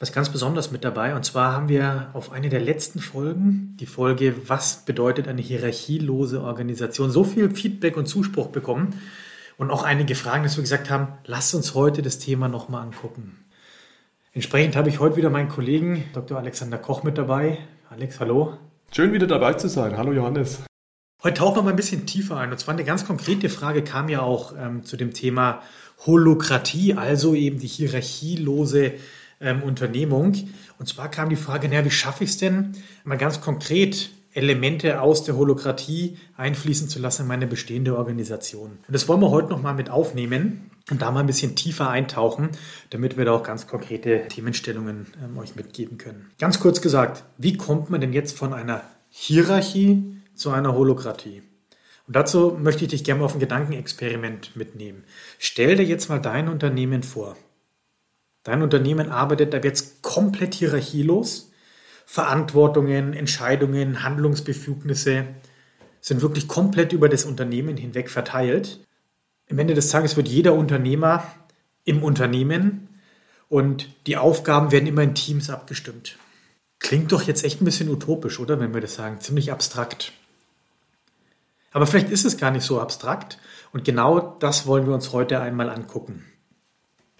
was ganz Besonderes mit dabei. Und zwar haben wir auf eine der letzten Folgen, die Folge Was bedeutet eine hierarchielose Organisation, so viel Feedback und Zuspruch bekommen und auch einige Fragen, dass wir gesagt haben, lasst uns heute das Thema nochmal angucken. Entsprechend habe ich heute wieder meinen Kollegen Dr. Alexander Koch mit dabei. Alex, hallo. Schön wieder dabei zu sein. Hallo Johannes. Heute tauchen wir mal ein bisschen tiefer ein. Und zwar eine ganz konkrete Frage kam ja auch ähm, zu dem Thema Holokratie, also eben die hierarchielose ähm, Unternehmung. Und zwar kam die Frage, naja, wie schaffe ich es denn, mal ganz konkret Elemente aus der Holokratie einfließen zu lassen in meine bestehende Organisation. Und das wollen wir heute nochmal mit aufnehmen und da mal ein bisschen tiefer eintauchen, damit wir da auch ganz konkrete Themenstellungen ähm, euch mitgeben können. Ganz kurz gesagt, wie kommt man denn jetzt von einer Hierarchie zu einer Holokratie? Und dazu möchte ich dich gerne mal auf ein Gedankenexperiment mitnehmen. Stell dir jetzt mal dein Unternehmen vor. Dein Unternehmen arbeitet ab jetzt komplett hierarchielos. Verantwortungen, Entscheidungen, Handlungsbefugnisse sind wirklich komplett über das Unternehmen hinweg verteilt. Am Ende des Tages wird jeder Unternehmer im Unternehmen und die Aufgaben werden immer in Teams abgestimmt. Klingt doch jetzt echt ein bisschen utopisch, oder? Wenn wir das sagen. Ziemlich abstrakt. Aber vielleicht ist es gar nicht so abstrakt und genau das wollen wir uns heute einmal angucken.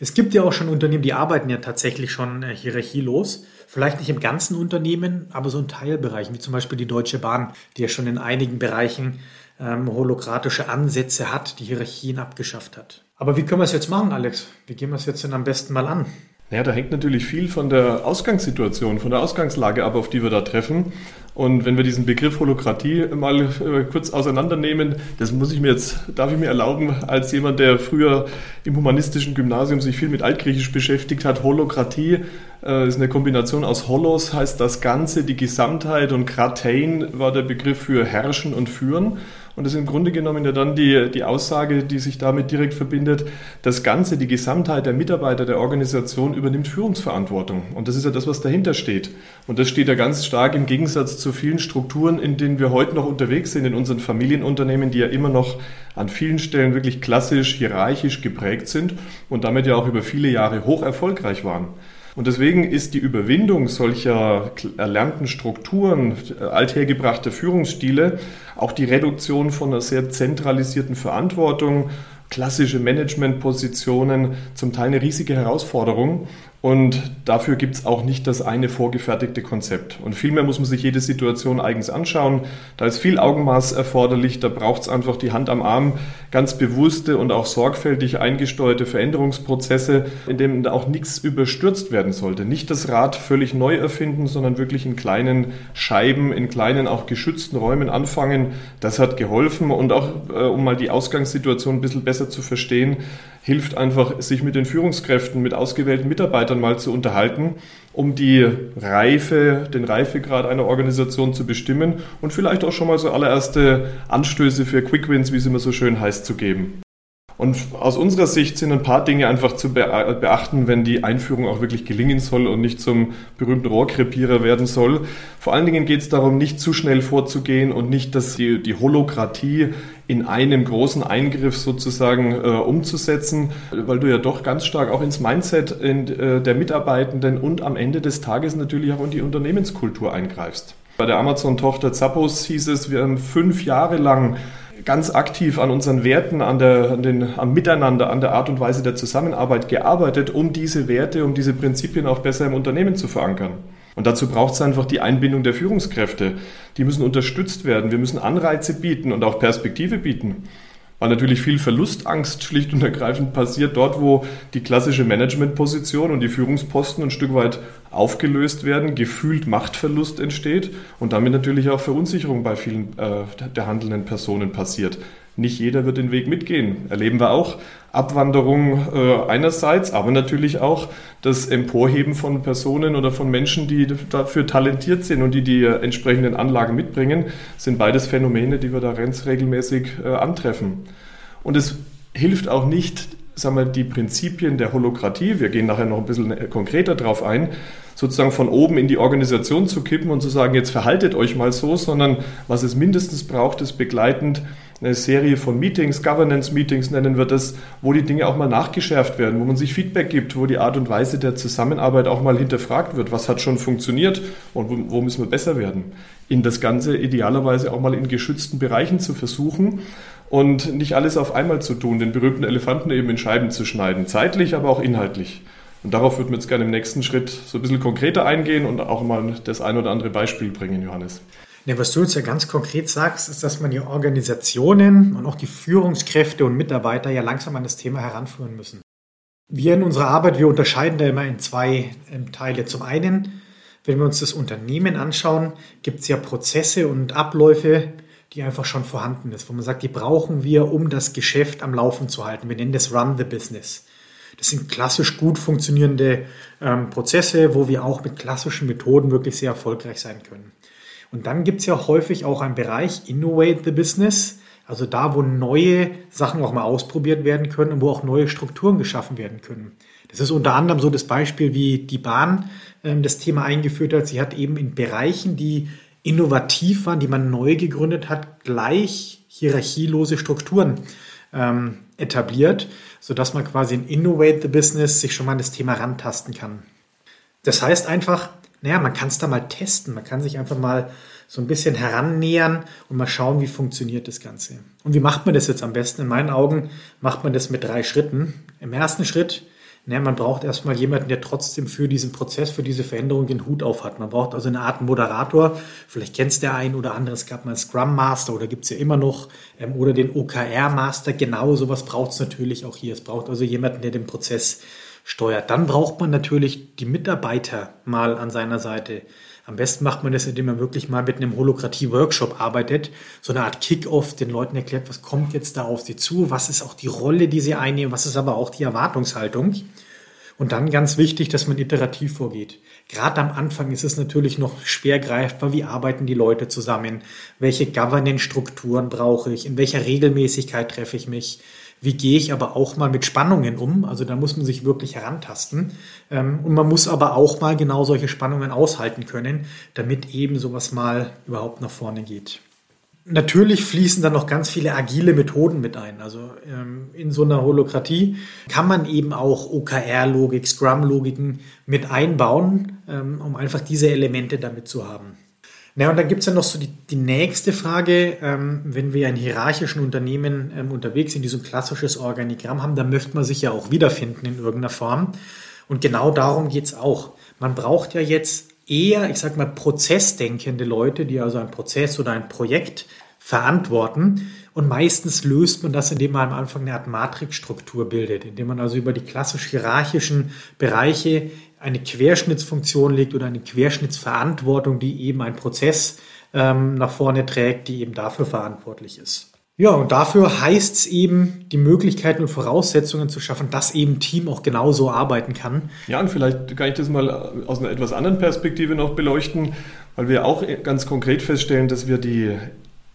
Es gibt ja auch schon Unternehmen, die arbeiten ja tatsächlich schon äh, hierarchielos. Vielleicht nicht im ganzen Unternehmen, aber so in Teilbereichen, wie zum Beispiel die Deutsche Bahn, die ja schon in einigen Bereichen ähm, holokratische Ansätze hat, die Hierarchien abgeschafft hat. Aber wie können wir es jetzt machen, Alex? Wie gehen wir es jetzt denn am besten mal an? Naja, da hängt natürlich viel von der Ausgangssituation, von der Ausgangslage ab, auf die wir da treffen. Und wenn wir diesen Begriff Holokratie mal äh, kurz auseinandernehmen, das muss ich mir jetzt, darf ich mir erlauben, als jemand, der früher im humanistischen Gymnasium sich viel mit Altgriechisch beschäftigt hat, Holokratie äh, ist eine Kombination aus Holos, heißt das Ganze, die Gesamtheit und Kratein war der Begriff für Herrschen und Führen. Und das ist im Grunde genommen ja dann die, die Aussage, die sich damit direkt verbindet, das Ganze, die Gesamtheit der Mitarbeiter der Organisation übernimmt Führungsverantwortung. Und das ist ja das, was dahinter steht. Und das steht ja ganz stark im Gegensatz zu vielen Strukturen, in denen wir heute noch unterwegs sind, in unseren Familienunternehmen, die ja immer noch an vielen Stellen wirklich klassisch hierarchisch geprägt sind und damit ja auch über viele Jahre hoch erfolgreich waren. Und deswegen ist die Überwindung solcher erlernten Strukturen, althergebrachter Führungsstile, auch die Reduktion von einer sehr zentralisierten Verantwortung, klassische Managementpositionen zum Teil eine riesige Herausforderung. Und dafür gibt es auch nicht das eine vorgefertigte Konzept. Und vielmehr muss man sich jede Situation eigens anschauen. Da ist viel Augenmaß erforderlich. Da braucht es einfach die Hand am Arm, ganz bewusste und auch sorgfältig eingesteuerte Veränderungsprozesse, in denen auch nichts überstürzt werden sollte. Nicht das Rad völlig neu erfinden, sondern wirklich in kleinen Scheiben, in kleinen auch geschützten Räumen anfangen. Das hat geholfen. Und auch, äh, um mal die Ausgangssituation ein bisschen besser zu verstehen, hilft einfach, sich mit den Führungskräften, mit ausgewählten Mitarbeitern mal zu unterhalten, um die Reife, den Reifegrad einer Organisation zu bestimmen und vielleicht auch schon mal so allererste Anstöße für Quick Wins, wie es immer so schön heißt, zu geben. Und aus unserer Sicht sind ein paar Dinge einfach zu beachten, wenn die Einführung auch wirklich gelingen soll und nicht zum berühmten Rohrkrepierer werden soll. Vor allen Dingen geht es darum, nicht zu schnell vorzugehen und nicht, dass die, die Holokratie in einem großen Eingriff sozusagen äh, umzusetzen, weil du ja doch ganz stark auch ins Mindset in, äh, der Mitarbeitenden und am Ende des Tages natürlich auch in die Unternehmenskultur eingreifst. Bei der Amazon-Tochter Zappos hieß es, wir haben fünf Jahre lang ganz aktiv an unseren Werten, an der, an den, am Miteinander, an der Art und Weise der Zusammenarbeit gearbeitet, um diese Werte, um diese Prinzipien auch besser im Unternehmen zu verankern. Und dazu braucht es einfach die Einbindung der Führungskräfte. Die müssen unterstützt werden. Wir müssen Anreize bieten und auch Perspektive bieten weil natürlich viel Verlustangst schlicht und ergreifend passiert dort, wo die klassische Managementposition und die Führungsposten ein Stück weit aufgelöst werden, gefühlt Machtverlust entsteht und damit natürlich auch Verunsicherung bei vielen äh, der handelnden Personen passiert. Nicht jeder wird den Weg mitgehen. Erleben wir auch Abwanderung äh, einerseits, aber natürlich auch das Emporheben von Personen oder von Menschen, die dafür talentiert sind und die die äh, entsprechenden Anlagen mitbringen, sind beides Phänomene, die wir da ganz regelmäßig äh, antreffen. Und es hilft auch nicht, sagen wir, die Prinzipien der Holokratie, wir gehen nachher noch ein bisschen konkreter drauf ein, sozusagen von oben in die Organisation zu kippen und zu sagen, jetzt verhaltet euch mal so, sondern was es mindestens braucht, ist begleitend eine Serie von Meetings, Governance-Meetings nennen wir das, wo die Dinge auch mal nachgeschärft werden, wo man sich Feedback gibt, wo die Art und Weise der Zusammenarbeit auch mal hinterfragt wird. Was hat schon funktioniert und wo, wo müssen wir besser werden? In das Ganze idealerweise auch mal in geschützten Bereichen zu versuchen und nicht alles auf einmal zu tun, den berühmten Elefanten eben in Scheiben zu schneiden, zeitlich, aber auch inhaltlich. Und darauf würden wir jetzt gerne im nächsten Schritt so ein bisschen konkreter eingehen und auch mal das ein oder andere Beispiel bringen, Johannes. Ja, was du jetzt ja ganz konkret sagst, ist, dass man die Organisationen und auch die Führungskräfte und Mitarbeiter ja langsam an das Thema heranführen müssen. Wir in unserer Arbeit, wir unterscheiden da immer in zwei ähm, Teile. Zum einen, wenn wir uns das Unternehmen anschauen, gibt es ja Prozesse und Abläufe, die einfach schon vorhanden ist, wo man sagt, die brauchen wir, um das Geschäft am Laufen zu halten. Wir nennen das Run the Business. Das sind klassisch gut funktionierende ähm, Prozesse, wo wir auch mit klassischen Methoden wirklich sehr erfolgreich sein können. Und dann gibt es ja häufig auch einen Bereich Innovate the Business, also da, wo neue Sachen auch mal ausprobiert werden können und wo auch neue Strukturen geschaffen werden können. Das ist unter anderem so das Beispiel, wie die Bahn ähm, das Thema eingeführt hat. Sie hat eben in Bereichen, die innovativ waren, die man neu gegründet hat, gleich hierarchielose Strukturen ähm, etabliert, sodass man quasi in Innovate the Business sich schon mal an das Thema rantasten kann. Das heißt einfach, naja, man kann es da mal testen. Man kann sich einfach mal so ein bisschen herannähern und mal schauen, wie funktioniert das Ganze. Und wie macht man das jetzt am besten? In meinen Augen macht man das mit drei Schritten. Im ersten Schritt, naja, man braucht erstmal jemanden, der trotzdem für diesen Prozess, für diese Veränderung den Hut auf hat. Man braucht also eine Art Moderator. Vielleicht kennt es der ein oder andere. Es gab mal Scrum Master oder gibt es ja immer noch. Ähm, oder den OKR Master. Genau sowas braucht es natürlich auch hier. Es braucht also jemanden, der den Prozess steuert. Dann braucht man natürlich die Mitarbeiter mal an seiner Seite. Am besten macht man das, indem man wirklich mal mit einem Holokratie-Workshop arbeitet, so eine Art Kick-off, den Leuten erklärt, was kommt jetzt da auf sie zu, was ist auch die Rolle, die sie einnehmen, was ist aber auch die Erwartungshaltung. Und dann ganz wichtig, dass man iterativ vorgeht. Gerade am Anfang ist es natürlich noch schwer greifbar, wie arbeiten die Leute zusammen, welche Governance-Strukturen brauche ich, in welcher Regelmäßigkeit treffe ich mich, wie gehe ich aber auch mal mit Spannungen um? Also da muss man sich wirklich herantasten. Ähm, und man muss aber auch mal genau solche Spannungen aushalten können, damit eben sowas mal überhaupt nach vorne geht. Natürlich fließen dann noch ganz viele agile Methoden mit ein. Also ähm, in so einer Holokratie kann man eben auch OKR-Logik, Scrum-Logiken mit einbauen, ähm, um einfach diese Elemente damit zu haben. Na, und dann gibt es ja noch so die, die nächste Frage, ähm, wenn wir in hierarchischen Unternehmen ähm, unterwegs sind, die so ein klassisches Organigramm haben, dann möchte man sich ja auch wiederfinden in irgendeiner Form. Und genau darum geht es auch. Man braucht ja jetzt eher, ich sag mal, prozessdenkende Leute, die also ein Prozess oder ein Projekt verantworten. Und meistens löst man das, indem man am Anfang eine Art Matrixstruktur bildet, indem man also über die klassisch hierarchischen Bereiche eine Querschnittsfunktion legt oder eine Querschnittsverantwortung, die eben ein Prozess ähm, nach vorne trägt, die eben dafür verantwortlich ist. Ja, und dafür heißt es eben, die Möglichkeiten und Voraussetzungen zu schaffen, dass eben Team auch genauso arbeiten kann. Ja, und vielleicht kann ich das mal aus einer etwas anderen Perspektive noch beleuchten, weil wir auch ganz konkret feststellen, dass wir die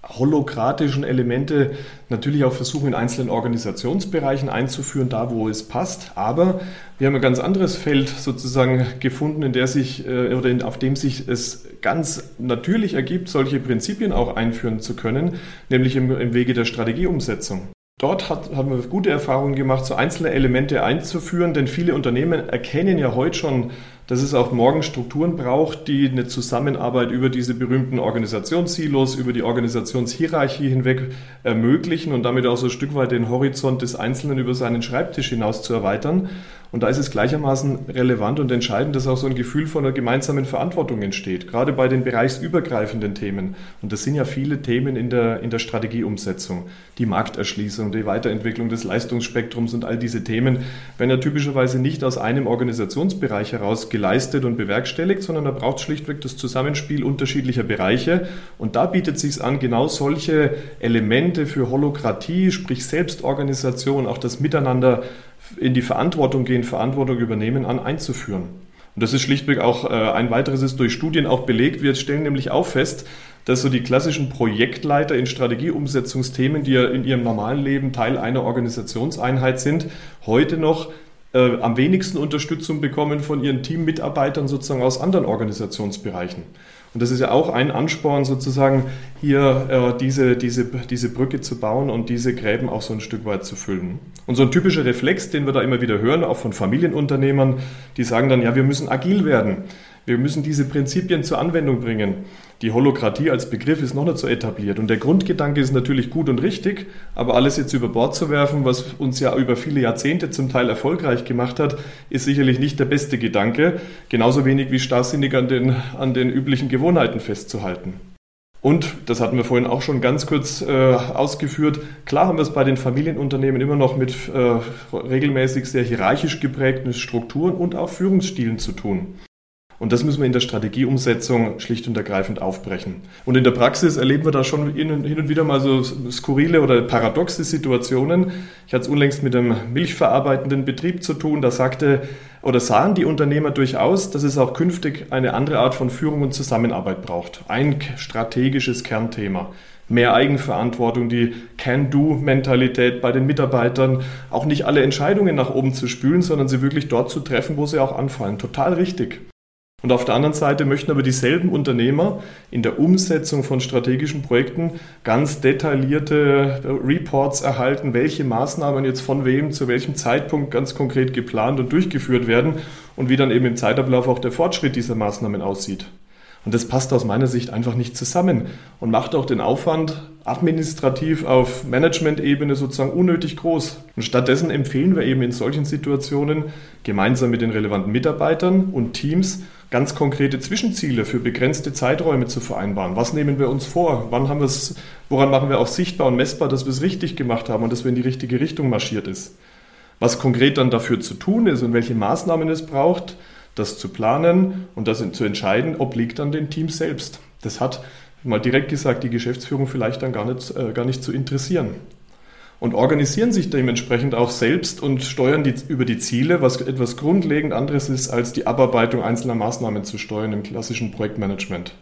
holokratischen Elemente natürlich auch versuchen, in einzelnen Organisationsbereichen einzuführen, da wo es passt. Aber wir haben ein ganz anderes Feld sozusagen gefunden, in der sich äh, oder in, auf dem sich es ganz natürlich ergibt, solche Prinzipien auch einführen zu können, nämlich im, im Wege der Strategieumsetzung. Dort hat, haben wir gute Erfahrungen gemacht, so einzelne Elemente einzuführen, denn viele Unternehmen erkennen ja heute schon, dass es auch morgen Strukturen braucht, die eine Zusammenarbeit über diese berühmten Organisationssilos, über die Organisationshierarchie hinweg ermöglichen und damit auch so ein Stück weit den Horizont des Einzelnen über seinen Schreibtisch hinaus zu erweitern. Und da ist es gleichermaßen relevant und entscheidend, dass auch so ein Gefühl von einer gemeinsamen Verantwortung entsteht, gerade bei den bereichsübergreifenden Themen. Und das sind ja viele Themen in der, in der Strategieumsetzung. Die Markterschließung, die Weiterentwicklung des Leistungsspektrums und all diese Themen werden ja typischerweise nicht aus einem Organisationsbereich heraus geleistet und bewerkstelligt, sondern da braucht schlichtweg das Zusammenspiel unterschiedlicher Bereiche. Und da bietet sich an, genau solche Elemente für Holokratie, sprich Selbstorganisation, auch das Miteinander in die Verantwortung gehen, Verantwortung übernehmen an, einzuführen. Und das ist schlichtweg auch äh, ein weiteres ist durch Studien auch belegt. Wir stellen nämlich auch fest, dass so die klassischen Projektleiter in Strategieumsetzungsthemen, die ja in ihrem normalen Leben Teil einer Organisationseinheit sind, heute noch äh, am wenigsten Unterstützung bekommen von ihren Teammitarbeitern sozusagen aus anderen Organisationsbereichen. Und das ist ja auch ein Ansporn, sozusagen hier äh, diese, diese, diese Brücke zu bauen und diese Gräben auch so ein Stück weit zu füllen. Und so ein typischer Reflex, den wir da immer wieder hören, auch von Familienunternehmern, die sagen dann, ja, wir müssen agil werden. Wir müssen diese Prinzipien zur Anwendung bringen. Die Holokratie als Begriff ist noch nicht so etabliert. Und der Grundgedanke ist natürlich gut und richtig, aber alles jetzt über Bord zu werfen, was uns ja über viele Jahrzehnte zum Teil erfolgreich gemacht hat, ist sicherlich nicht der beste Gedanke. Genauso wenig wie starrsinnig an den, an den üblichen Gewohnheiten festzuhalten. Und, das hatten wir vorhin auch schon ganz kurz äh, ausgeführt, klar haben wir es bei den Familienunternehmen immer noch mit äh, regelmäßig sehr hierarchisch geprägten Strukturen und auch Führungsstilen zu tun. Und das müssen wir in der Strategieumsetzung schlicht und ergreifend aufbrechen. Und in der Praxis erleben wir da schon hin und wieder mal so skurrile oder paradoxe Situationen. Ich hatte es unlängst mit einem milchverarbeitenden Betrieb zu tun. Da sagte oder sahen die Unternehmer durchaus, dass es auch künftig eine andere Art von Führung und Zusammenarbeit braucht. Ein strategisches Kernthema mehr Eigenverantwortung, die Can-Do-Mentalität bei den Mitarbeitern, auch nicht alle Entscheidungen nach oben zu spülen, sondern sie wirklich dort zu treffen, wo sie auch anfallen. Total richtig. Und auf der anderen Seite möchten aber dieselben Unternehmer in der Umsetzung von strategischen Projekten ganz detaillierte Reports erhalten, welche Maßnahmen jetzt von wem zu welchem Zeitpunkt ganz konkret geplant und durchgeführt werden und wie dann eben im Zeitablauf auch der Fortschritt dieser Maßnahmen aussieht. Und das passt aus meiner Sicht einfach nicht zusammen und macht auch den Aufwand administrativ auf Management-Ebene sozusagen unnötig groß. Und stattdessen empfehlen wir eben in solchen Situationen gemeinsam mit den relevanten Mitarbeitern und Teams ganz konkrete Zwischenziele für begrenzte Zeiträume zu vereinbaren. Was nehmen wir uns vor? Wann haben wir woran machen wir auch sichtbar und messbar, dass wir es richtig gemacht haben und dass wir in die richtige Richtung marschiert ist? Was konkret dann dafür zu tun ist und welche Maßnahmen es braucht, das zu planen und das zu entscheiden, obliegt dann den Teams selbst. Das hat mal direkt gesagt die Geschäftsführung vielleicht dann gar nicht, äh, gar nicht zu interessieren und organisieren sich dementsprechend auch selbst und steuern die, über die Ziele, was etwas grundlegend anderes ist, als die Abarbeitung einzelner Maßnahmen zu steuern im klassischen Projektmanagement.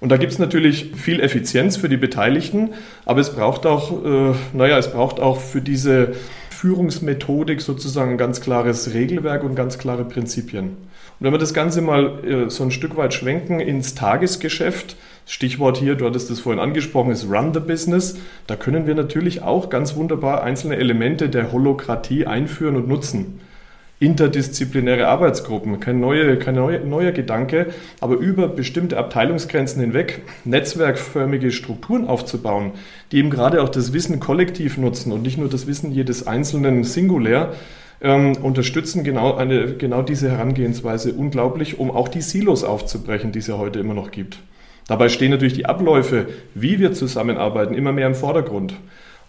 Und da gibt es natürlich viel Effizienz für die Beteiligten, aber es braucht auch, äh, naja, es braucht auch für diese Führungsmethodik sozusagen ein ganz klares Regelwerk und ganz klare Prinzipien. Und wenn wir das Ganze mal äh, so ein Stück weit schwenken ins Tagesgeschäft, Stichwort hier, du hattest es vorhin angesprochen, ist Run the Business. Da können wir natürlich auch ganz wunderbar einzelne Elemente der Holokratie einführen und nutzen. Interdisziplinäre Arbeitsgruppen, kein, neue, kein neue, neuer Gedanke, aber über bestimmte Abteilungsgrenzen hinweg netzwerkförmige Strukturen aufzubauen, die eben gerade auch das Wissen kollektiv nutzen und nicht nur das Wissen jedes Einzelnen singulär, ähm, unterstützen genau, eine, genau diese Herangehensweise unglaublich, um auch die Silos aufzubrechen, die es ja heute immer noch gibt. Dabei stehen natürlich die Abläufe, wie wir zusammenarbeiten, immer mehr im Vordergrund.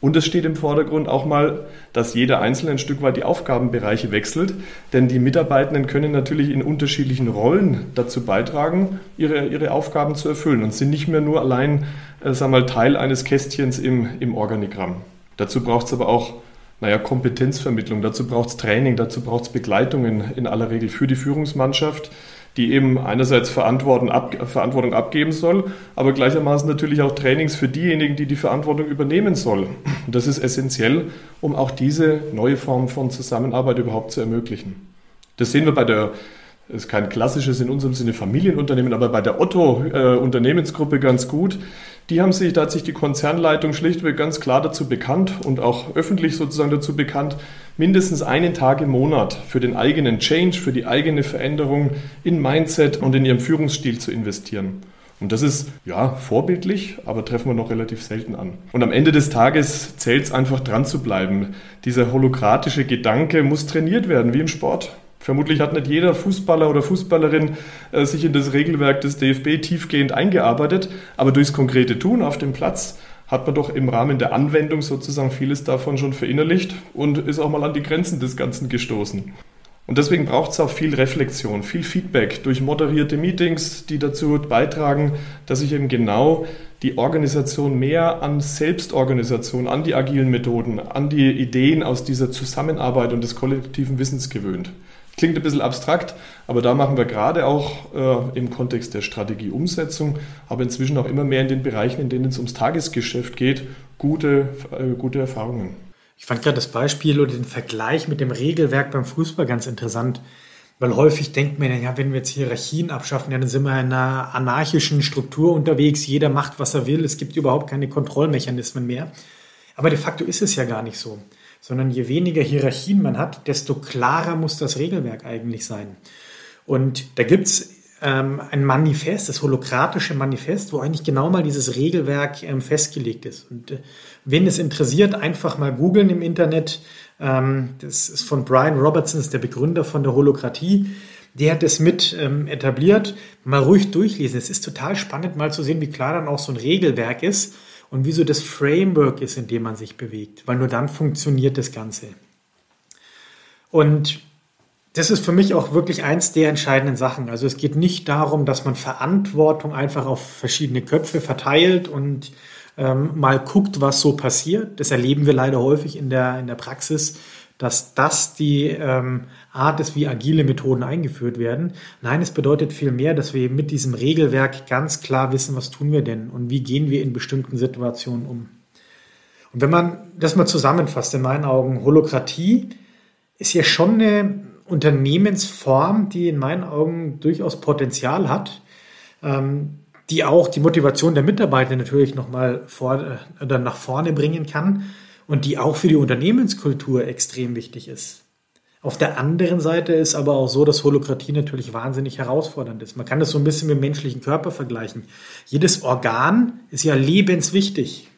Und es steht im Vordergrund auch mal, dass jeder Einzelne ein Stück weit die Aufgabenbereiche wechselt, denn die Mitarbeitenden können natürlich in unterschiedlichen Rollen dazu beitragen, ihre, ihre Aufgaben zu erfüllen und sind nicht mehr nur allein äh, sagen mal, Teil eines Kästchens im, im Organigramm. Dazu braucht es aber auch naja, Kompetenzvermittlung, dazu braucht es Training, dazu braucht es Begleitung in, in aller Regel für die Führungsmannschaft die eben einerseits Verantwortung, ab, Verantwortung abgeben soll, aber gleichermaßen natürlich auch Trainings für diejenigen, die die Verantwortung übernehmen sollen. Das ist essentiell, um auch diese neue Form von Zusammenarbeit überhaupt zu ermöglichen. Das sehen wir bei der ist kein klassisches in unserem Sinne Familienunternehmen, aber bei der Otto äh, Unternehmensgruppe ganz gut. Die haben sich, da hat sich die Konzernleitung schlichtweg ganz klar dazu bekannt und auch öffentlich sozusagen dazu bekannt, mindestens einen Tag im Monat für den eigenen Change, für die eigene Veränderung in Mindset und in ihrem Führungsstil zu investieren. Und das ist ja vorbildlich, aber treffen wir noch relativ selten an. Und am Ende des Tages zählt es einfach dran zu bleiben. Dieser holokratische Gedanke muss trainiert werden, wie im Sport. Vermutlich hat nicht jeder Fußballer oder Fußballerin äh, sich in das Regelwerk des DFB tiefgehend eingearbeitet, aber durchs konkrete Tun auf dem Platz hat man doch im Rahmen der Anwendung sozusagen vieles davon schon verinnerlicht und ist auch mal an die Grenzen des Ganzen gestoßen. Und deswegen braucht es auch viel Reflexion, viel Feedback durch moderierte Meetings, die dazu beitragen, dass sich eben genau die Organisation mehr an Selbstorganisation, an die agilen Methoden, an die Ideen aus dieser Zusammenarbeit und des kollektiven Wissens gewöhnt. Klingt ein bisschen abstrakt, aber da machen wir gerade auch äh, im Kontext der Strategieumsetzung, aber inzwischen auch immer mehr in den Bereichen, in denen es ums Tagesgeschäft geht, gute, äh, gute Erfahrungen. Ich fand gerade das Beispiel oder den Vergleich mit dem Regelwerk beim Fußball ganz interessant, weil häufig denkt man, ja, wenn wir jetzt Hierarchien abschaffen, dann sind wir in einer anarchischen Struktur unterwegs, jeder macht, was er will, es gibt überhaupt keine Kontrollmechanismen mehr. Aber de facto ist es ja gar nicht so, sondern je weniger Hierarchien man hat, desto klarer muss das Regelwerk eigentlich sein. Und da gibt's ähm, ein Manifest, das holokratische Manifest, wo eigentlich genau mal dieses Regelwerk ähm, festgelegt ist. Und äh, wen es interessiert, einfach mal googeln im Internet. Ähm, das ist von Brian Robertson, ist der Begründer von der Holokratie. Der hat es mit ähm, etabliert. Mal ruhig durchlesen. Es ist total spannend, mal zu sehen, wie klar dann auch so ein Regelwerk ist und wieso das Framework ist, in dem man sich bewegt. Weil nur dann funktioniert das Ganze. Und das ist für mich auch wirklich eins der entscheidenden Sachen. Also es geht nicht darum, dass man Verantwortung einfach auf verschiedene Köpfe verteilt und ähm, mal guckt, was so passiert. Das erleben wir leider häufig in der, in der Praxis, dass das die ähm, Art ist, wie agile Methoden eingeführt werden. Nein, es bedeutet vielmehr, dass wir mit diesem Regelwerk ganz klar wissen, was tun wir denn und wie gehen wir in bestimmten Situationen um. Und wenn man das mal zusammenfasst, in meinen Augen, Holokratie ist ja schon eine Unternehmensform, die in meinen Augen durchaus Potenzial hat, ähm, die auch die Motivation der Mitarbeiter natürlich nochmal vor, oder nach vorne bringen kann und die auch für die Unternehmenskultur extrem wichtig ist. Auf der anderen Seite ist aber auch so, dass Holokratie natürlich wahnsinnig herausfordernd ist. Man kann das so ein bisschen mit dem menschlichen Körper vergleichen. Jedes Organ ist ja lebenswichtig.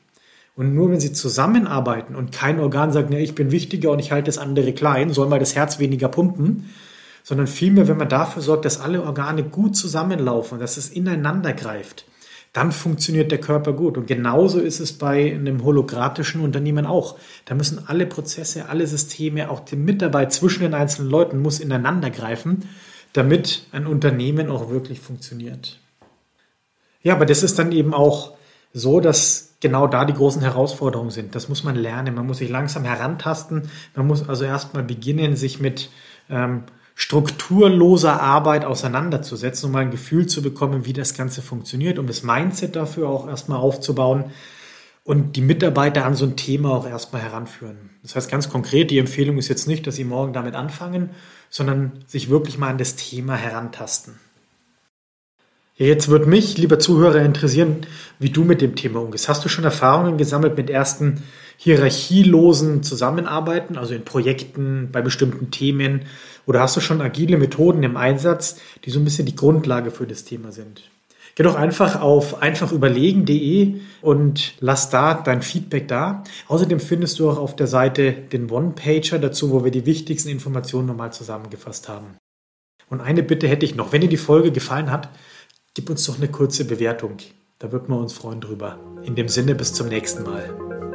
Und nur wenn sie zusammenarbeiten und kein Organ sagt, ne, ich bin wichtiger und ich halte das andere klein, soll mal das Herz weniger pumpen, sondern vielmehr, wenn man dafür sorgt, dass alle Organe gut zusammenlaufen, dass es ineinander greift, dann funktioniert der Körper gut. Und genauso ist es bei einem hologratischen Unternehmen auch. Da müssen alle Prozesse, alle Systeme, auch die Mitarbeit zwischen den einzelnen Leuten muss ineinander greifen, damit ein Unternehmen auch wirklich funktioniert. Ja, aber das ist dann eben auch so, dass genau da die großen Herausforderungen sind. Das muss man lernen. Man muss sich langsam herantasten. Man muss also erstmal beginnen, sich mit ähm, strukturloser Arbeit auseinanderzusetzen, um mal ein Gefühl zu bekommen, wie das Ganze funktioniert, um das Mindset dafür auch erstmal aufzubauen und die Mitarbeiter an so ein Thema auch erstmal heranführen. Das heißt ganz konkret, die Empfehlung ist jetzt nicht, dass sie morgen damit anfangen, sondern sich wirklich mal an das Thema herantasten. Jetzt wird mich, lieber Zuhörer, interessieren, wie du mit dem Thema umgehst. Hast du schon Erfahrungen gesammelt mit ersten hierarchielosen Zusammenarbeiten, also in Projekten, bei bestimmten Themen? Oder hast du schon agile Methoden im Einsatz, die so ein bisschen die Grundlage für das Thema sind? Geh doch einfach auf einfachüberlegen.de und lass da dein Feedback da. Außerdem findest du auch auf der Seite den One-Pager dazu, wo wir die wichtigsten Informationen nochmal zusammengefasst haben. Und eine Bitte hätte ich noch. Wenn dir die Folge gefallen hat, gib uns doch eine kurze Bewertung. Da würden wir uns freuen drüber. In dem Sinne, bis zum nächsten Mal.